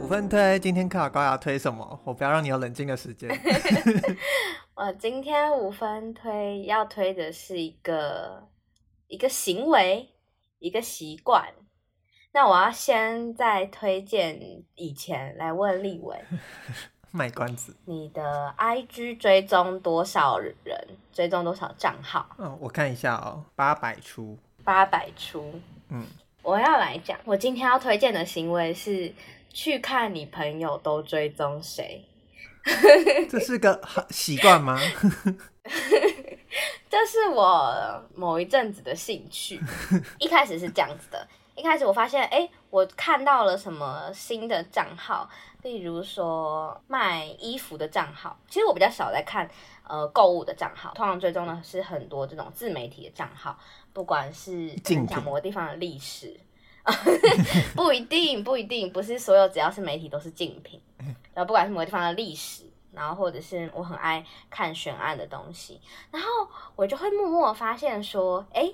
五分推，今天考高要推什么？我不要让你有冷静的时间。我今天五分推要推的是一个一个行为，一个习惯。那我要先在推荐以前来问立幃，卖关子。你的 IG 追踪多少人？追踪多少账号？嗯，我看一下哦，八百出。八百出。嗯，我要来讲，我今天要推荐的行为是去看你朋友都追踪谁。这是个好习惯吗？这是我某一阵子的兴趣。一开始是这样子的。一开始我发现，哎，我看到了什么新的账号，例如说卖衣服的账号。其实我比较少在看，呃，购物的账号。通常追踪的是很多这种自媒体的账号，不管是讲某个地方的历史，不一定，不一定，不是所有只要是媒体都是竞品。然后不管是某个地方的历史，然后或者是我很爱看悬案的东西，然后我就会默默发现说，哎。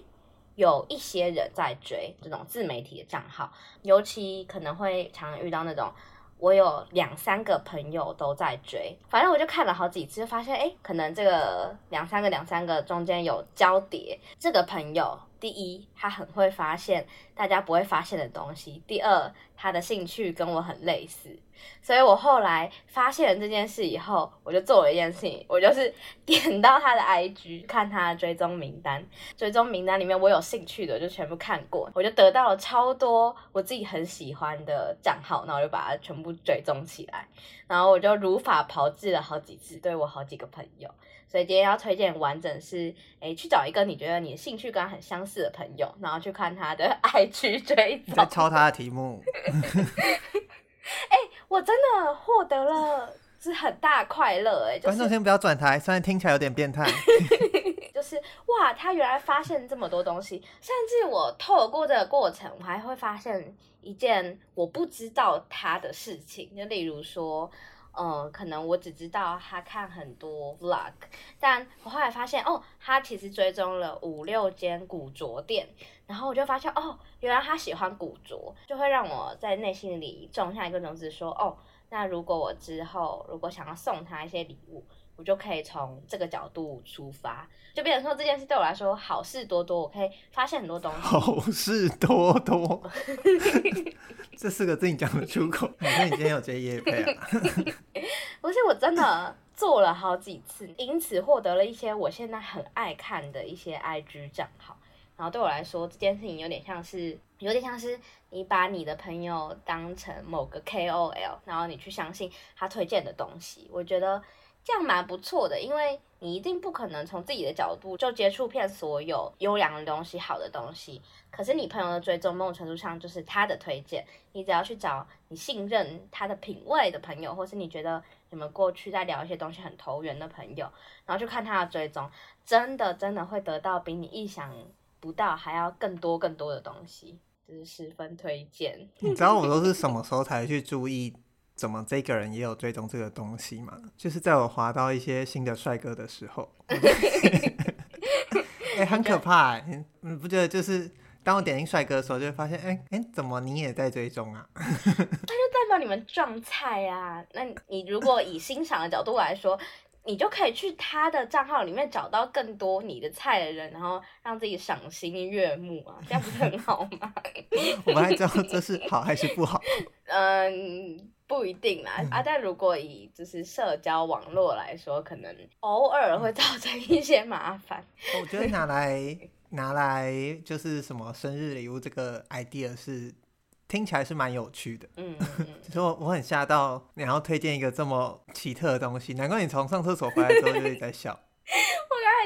有一些人在追这种自媒体的账号，尤其可能会常遇到那种，我有两三个朋友都在追，反正我就看了好几次，发现哎，可能这个两三个两三个中间有交叠，这个朋友。第一，他很会发现大家不会发现的东西；第二，他的兴趣跟我很类似，所以我后来发现了这件事以后，我就做了一件事情，我就是 点到他的 IG 看他的追踪名单，追踪名单里面我有兴趣的就全部看过，我就得到了超多我自己很喜欢的账号，然后我就把它全部追踪起来，然后我就如法炮制了好几次，对我好几个朋友。所以今天要推荐完整是，诶、去找一个你觉得你的兴趣跟他很相似的朋友，然后去看他的 IG 追踪。在抄他的题目。哎、欸，我真的获得了是很大快乐哎、就是！观众先不要转台，虽然听起来有点变态。就是哇，他原来发现这么多东西，甚至我透过这个过程，我还会发现一件我不知道他的事情，就例如说。嗯，可能我只知道他看很多 vlog，但我后来发现，哦，他其实追踪了五六间古着店，然后我就发现，哦，原来他喜欢古着，就会让我在内心里种下一个种子，说，哦，那如果我之后如果想要送他一些礼物。我就可以从这个角度出发，就变成说这件事对我来说好事多多，我可以发现很多东西。好事多多，这四个字你讲得出口？你说你今天有接夜配啊？不是，我真的做了好几次，因此获得了一些我现在很爱看的一些 IG 账号。然后对我来说，这件事情有点像是，有点像是你把你的朋友当成某个 KOL，然后你去相信他推荐的东西。我觉得。这样蛮不错的，因为你一定不可能从自己的角度就接触遍所有优良的东西、好的东西。可是你朋友的追踪，某种程度上就是他的推荐。你只要去找你信任他的品味的朋友，或是你觉得你们过去在聊一些东西很投缘的朋友，然后去看他的追踪，真的真的会得到比你意想不到还要更多更多的东西，就是十分推荐。你知道我都是什么时候才去注意？怎么这个人也有追踪这个东西嘛？就是在我滑到一些新的帅哥的时候，哎、欸，很可怕、欸。你不觉得？就是当我点进帅哥的时候，就会发现，哎、欸、哎、欸，怎么你也在追踪啊？那就代表你们撞菜啊！那你如果以欣赏的角度来说，你就可以去他的账号里面找到更多你的菜的人，然后让自己赏心悦目啊，这样不是很好吗？我们还知道这是好还是不好？嗯。不一定啦，啊，但如果以就是社交网络来说，可能偶尔会造成一些麻烦。我觉得拿来 拿来就是什么生日礼物这个 idea 是听起来是蛮有趣的。嗯，所以 我我很吓到，你要推荐一个这么奇特的东西，难怪你从上厕所回来之后就一直在笑。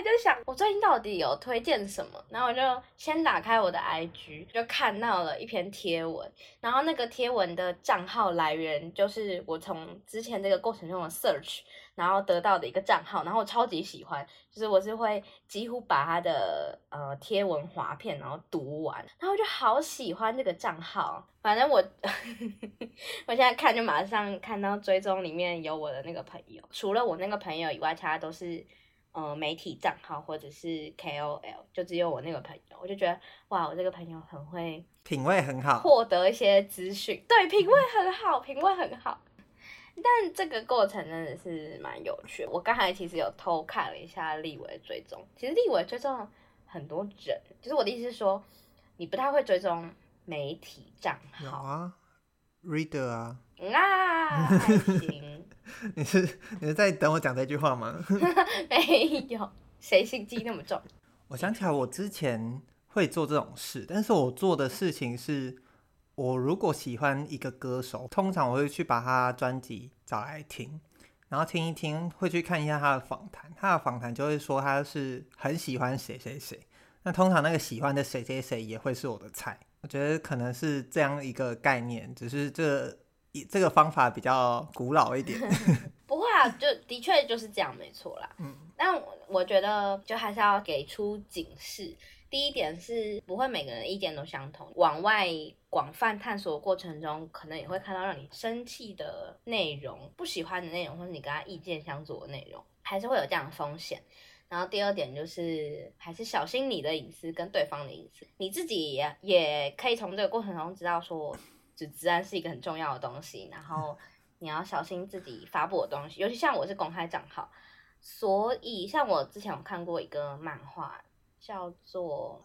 就想我最近到底有推荐什么，然后我就先打开我的 IG，就看到了一篇贴文，然后那个贴文的账号来源就是我从之前这个过程中的 search，然后得到的一个账号，然后我超级喜欢，就是我是会几乎把他的呃贴文滑片然后读完，然后我就好喜欢这个账号，反正我 我现在看就马上看到追踪里面有我的那个朋友，除了我那个朋友以外，其他都是。呃媒体账号或者是 KOL，就只有我那个朋友，我就觉得哇，我这个朋友很会，品味很好，获得一些资讯，对，品味很好，品味很好。但这个过程真的是蛮有趣的。我刚才其实有偷看了一下立伟追踪，其实立伟追踪很多人，就是我的意思是说，你不太会追踪媒体账号。有啊，Reader 啊。啊，还行。你是你是在等我讲这句话吗？没有，谁心机那么重？我想起来，我之前会做这种事，但是我做的事情是。我如果喜欢一个歌手，通常我会去把他专辑找来听，然后听一听，会去看一下他的访谈。他的访谈就会说他是很喜欢谁谁谁。那通常那个喜欢的谁谁谁也会是我的菜。我觉得可能是这样一个概念，只是这这个方法比较古老一点。不会啊，就的确就是这样，没错啦。嗯，但我觉得就还是要给出警示。第一点是不会每个人意见都相同，往外广泛探索的过程中，可能也会看到让你生气的内容、不喜欢的内容，或者你跟他意见相左的内容，还是会有这样的风险。然后第二点就是，还是小心你的隐私跟对方的隐私，你自己也也可以从这个过程中知道说，就治安是一个很重要的东西，然后你要小心自己发布的东西，尤其像我是公开账号，所以像我之前有看过一个漫画。叫做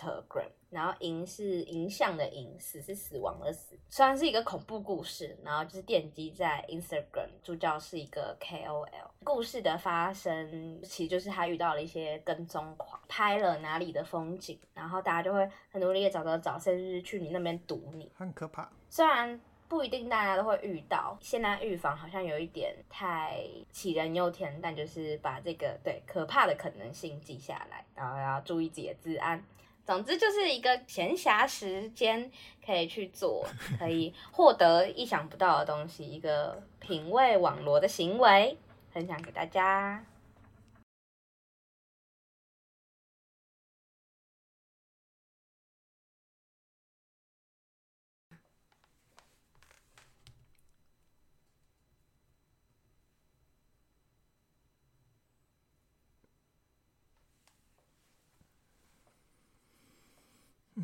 Instagram，然后“影”是影像的“影”，死是死亡的“死”。虽然是一个恐怖故事，然后就是奠基在 Instagram，主角是一个 KOL。故事的发生其实就是他遇到了一些跟踪狂，拍了哪里的风景，然后大家就会很努力的找找找，甚至去你那边堵你，很可怕。虽然。不一定大家都会遇到，现在预防好像有一点太杞人忧天，但就是把这个对可怕的可能性记下来，然后要注意自己的治安。总之就是一个闲暇时间可以去做，可以获得意想不到的东西，一个品味网罗的行为，分享给大家。